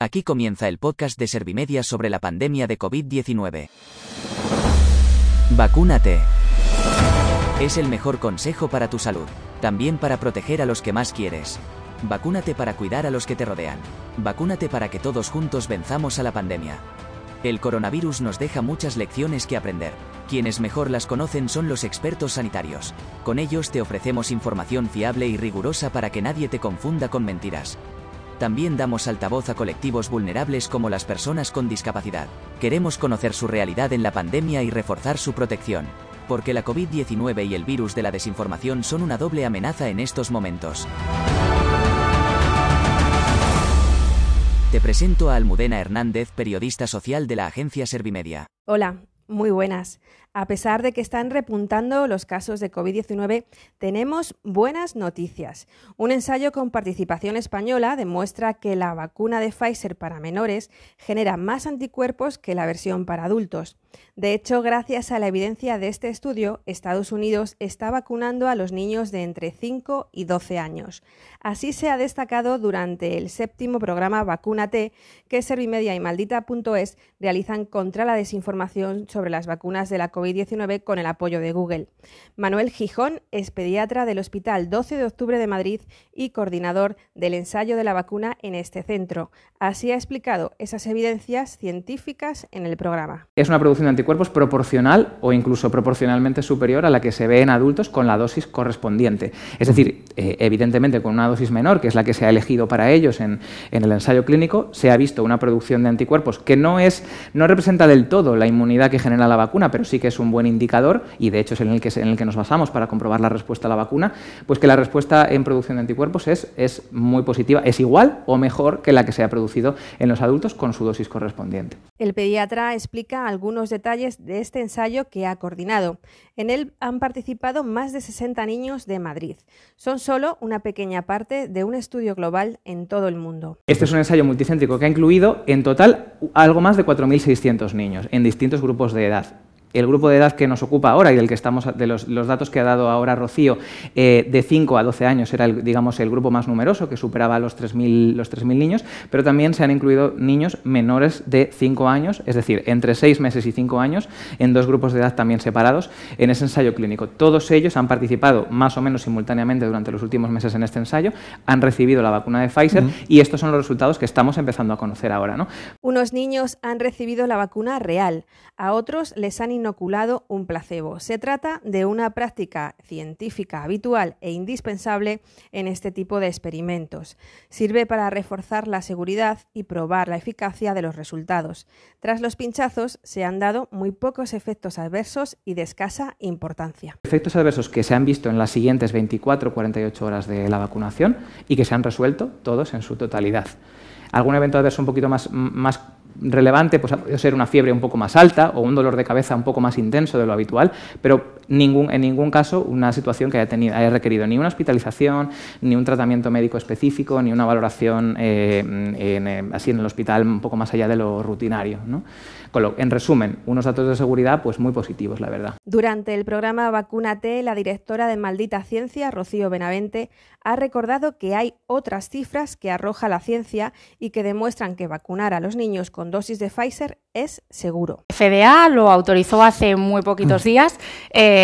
Aquí comienza el podcast de Servimedia sobre la pandemia de COVID-19. Vacúnate. Es el mejor consejo para tu salud, también para proteger a los que más quieres. Vacúnate para cuidar a los que te rodean. Vacúnate para que todos juntos venzamos a la pandemia. El coronavirus nos deja muchas lecciones que aprender. Quienes mejor las conocen son los expertos sanitarios. Con ellos te ofrecemos información fiable y rigurosa para que nadie te confunda con mentiras. También damos altavoz a colectivos vulnerables como las personas con discapacidad. Queremos conocer su realidad en la pandemia y reforzar su protección. Porque la COVID-19 y el virus de la desinformación son una doble amenaza en estos momentos. Te presento a Almudena Hernández, periodista social de la agencia Servimedia. Hola, muy buenas. A pesar de que están repuntando los casos de COVID-19, tenemos buenas noticias. Un ensayo con participación española demuestra que la vacuna de Pfizer para menores genera más anticuerpos que la versión para adultos. De hecho, gracias a la evidencia de este estudio, Estados Unidos está vacunando a los niños de entre 5 y 12 años. Así se ha destacado durante el séptimo programa Vacúnate que Servimedia y Maldita.es realizan contra la desinformación sobre las vacunas de la COVID-19 con el apoyo de Google. Manuel Gijón es pediatra del Hospital 12 de Octubre de Madrid y coordinador del ensayo de la vacuna en este centro. Así ha explicado esas evidencias científicas en el programa. Es una producción de anticuerpos proporcional o incluso proporcionalmente superior a la que se ve en adultos con la dosis correspondiente. Es decir, eh, evidentemente con una dosis menor, que es la que se ha elegido para ellos en, en el ensayo clínico, se ha visto una producción de anticuerpos que no, es, no representa del todo la inmunidad que genera la vacuna, pero sí que es un buen indicador, y de hecho es en el que, en el que nos basamos para comprobar la respuesta a la vacuna, pues que la respuesta en producción de anticuerpos es, es muy positiva, es igual o mejor que la que se ha producido en los adultos con su dosis correspondiente. El pediatra explica algunos detalles de este ensayo que ha coordinado. En él han participado más de 60 niños de Madrid. Son solo una pequeña parte de un estudio global en todo el mundo. Este es un ensayo multicéntrico que ha incluido en total algo más de 4.600 niños en distintos grupos de edad el grupo de edad que nos ocupa ahora y del que estamos, de los, datos que ha dado ahora Rocío, eh, de 5 a 12 años era el, digamos, el grupo más numeroso, que superaba los 3.000 los 3 niños, pero también se han incluido niños menores de 5 años, es decir, entre 6 meses y 5 años, en dos grupos de edad también separados, en ese ensayo clínico. Todos ellos han participado más o menos simultáneamente durante los últimos meses en este ensayo, han recibido la vacuna de Pfizer y estos son los resultados que estamos empezando a conocer ahora. ¿no? Unos niños han recibido la vacuna real, a otros les han inoculado un placebo. Se trata de una práctica científica habitual e indispensable en este tipo de experimentos. Sirve para reforzar la seguridad y probar la eficacia de los resultados. Tras los pinchazos se han dado muy pocos efectos adversos y de escasa importancia. Efectos adversos que se han visto en las siguientes 24 48 horas de la vacunación y que se han resuelto todos en su totalidad. Algún evento adverso un poquito más, más relevante pues, ser una fiebre un poco más alta o un dolor de cabeza un poco más intenso de lo habitual, pero ningún, en ningún caso una situación que haya, tenido, haya requerido ni una hospitalización, ni un tratamiento médico específico, ni una valoración eh, en, eh, así en el hospital un poco más allá de lo rutinario. ¿no? en resumen, unos datos de seguridad pues muy positivos, la verdad. Durante el programa Vacúnate, la directora de Maldita Ciencia, Rocío Benavente, ha recordado que hay otras cifras que arroja la ciencia y que demuestran que vacunar a los niños con dosis de Pfizer es seguro. FDA lo autorizó hace muy poquitos mm. días eh,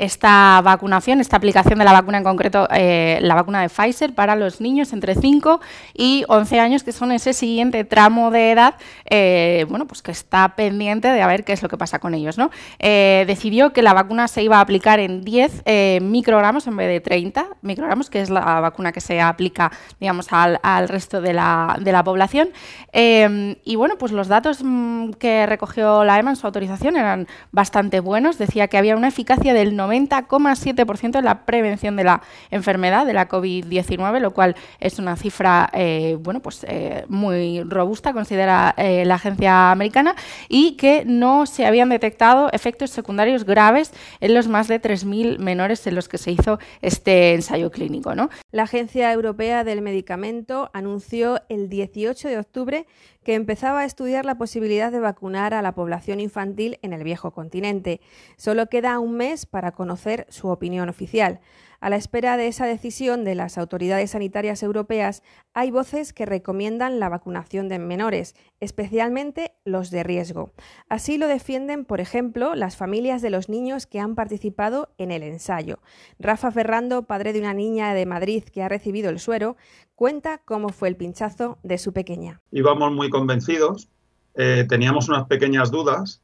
esta vacunación, esta aplicación de la vacuna en concreto, eh, la vacuna de Pfizer para los niños entre 5 y 11 años, que son ese siguiente tramo de edad, eh, bueno, pues que está pendiente de a ver qué es lo que pasa con ellos. ¿no? decidió que la vacuna se iba a aplicar en 10 microgramos en vez de 30 microgramos, que es la vacuna que se aplica, digamos, al, resto de la, de la población. y bueno, pues los datos mm, que recogió la EMA en su autorización eran bastante buenos. Decía que había una eficacia del 90,7% en la prevención de la enfermedad, de la COVID-19, lo cual es una cifra eh, bueno, pues, eh, muy robusta, considera eh, la agencia americana, y que no se habían detectado efectos secundarios graves en los más de 3.000 menores en los que se hizo este ensayo clínico. ¿no? La Agencia Europea del Medicamento anunció el 18 de octubre que empezaba a estudiar la posibilidad de vacunar a la población infantil en el viejo continente. Solo queda un mes para conocer su opinión oficial. A la espera de esa decisión de las autoridades sanitarias europeas, hay voces que recomiendan la vacunación de menores, especialmente los de riesgo. Así lo defienden, por ejemplo, las familias de los niños que han participado en el ensayo. Rafa Ferrando, padre de una niña de Madrid que ha recibido el suero, cuenta cómo fue el pinchazo de su pequeña. Íbamos muy convencidos, eh, teníamos unas pequeñas dudas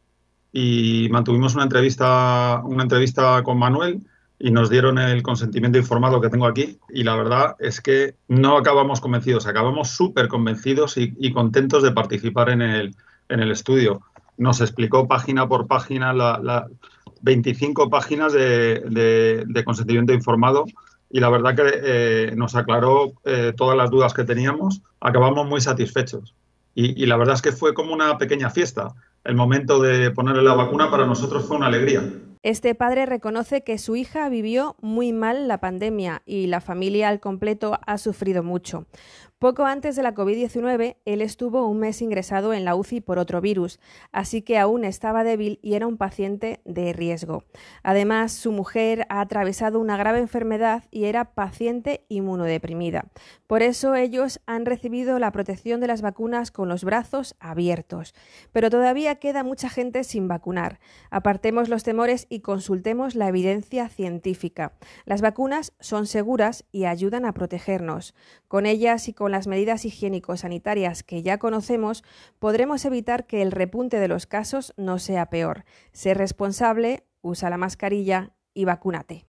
y mantuvimos una entrevista, una entrevista con Manuel y nos dieron el consentimiento informado que tengo aquí y la verdad es que no acabamos convencidos, acabamos súper convencidos y, contentos de participar en el, en el estudio. Nos explicó página por página las 25 páginas de, de, consentimiento informado y la verdad que eh, nos aclaró eh, todas las dudas que teníamos. Acabamos muy satisfechos. Y, y, la verdad es que fue como una pequeña fiesta. El momento de ponerle la vacuna para nosotros fue una alegría. Este padre reconoce que su hija vivió muy mal la pandemia y la familia al completo ha sufrido mucho. Poco antes de la COVID-19, él estuvo un mes ingresado en la UCI por otro virus, así que aún estaba débil y era un paciente de riesgo. Además, su mujer ha atravesado una grave enfermedad y era paciente inmunodeprimida. Por eso ellos han recibido la protección de las vacunas con los brazos abiertos. Pero todavía queda mucha gente sin vacunar. Apartemos los temores y consultemos la evidencia científica. Las vacunas son seguras y ayudan a protegernos. Con ellas y con las medidas higiénico-sanitarias que ya conocemos, podremos evitar que el repunte de los casos no sea peor. Sé responsable, usa la mascarilla y vacúnate.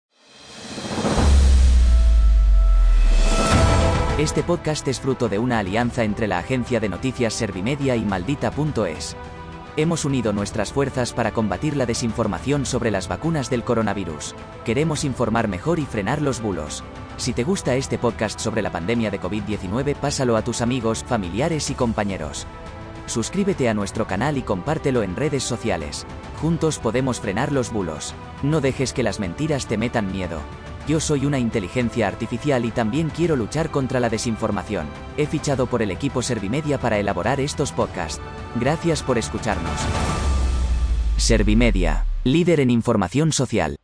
Este podcast es fruto de una alianza entre la agencia de noticias Servimedia y Maldita.es. Hemos unido nuestras fuerzas para combatir la desinformación sobre las vacunas del coronavirus. Queremos informar mejor y frenar los bulos. Si te gusta este podcast sobre la pandemia de COVID-19, pásalo a tus amigos, familiares y compañeros. Suscríbete a nuestro canal y compártelo en redes sociales. Juntos podemos frenar los bulos. No dejes que las mentiras te metan miedo. Yo soy una inteligencia artificial y también quiero luchar contra la desinformación. He fichado por el equipo Servimedia para elaborar estos podcasts. Gracias por escucharnos. Servimedia, líder en información social.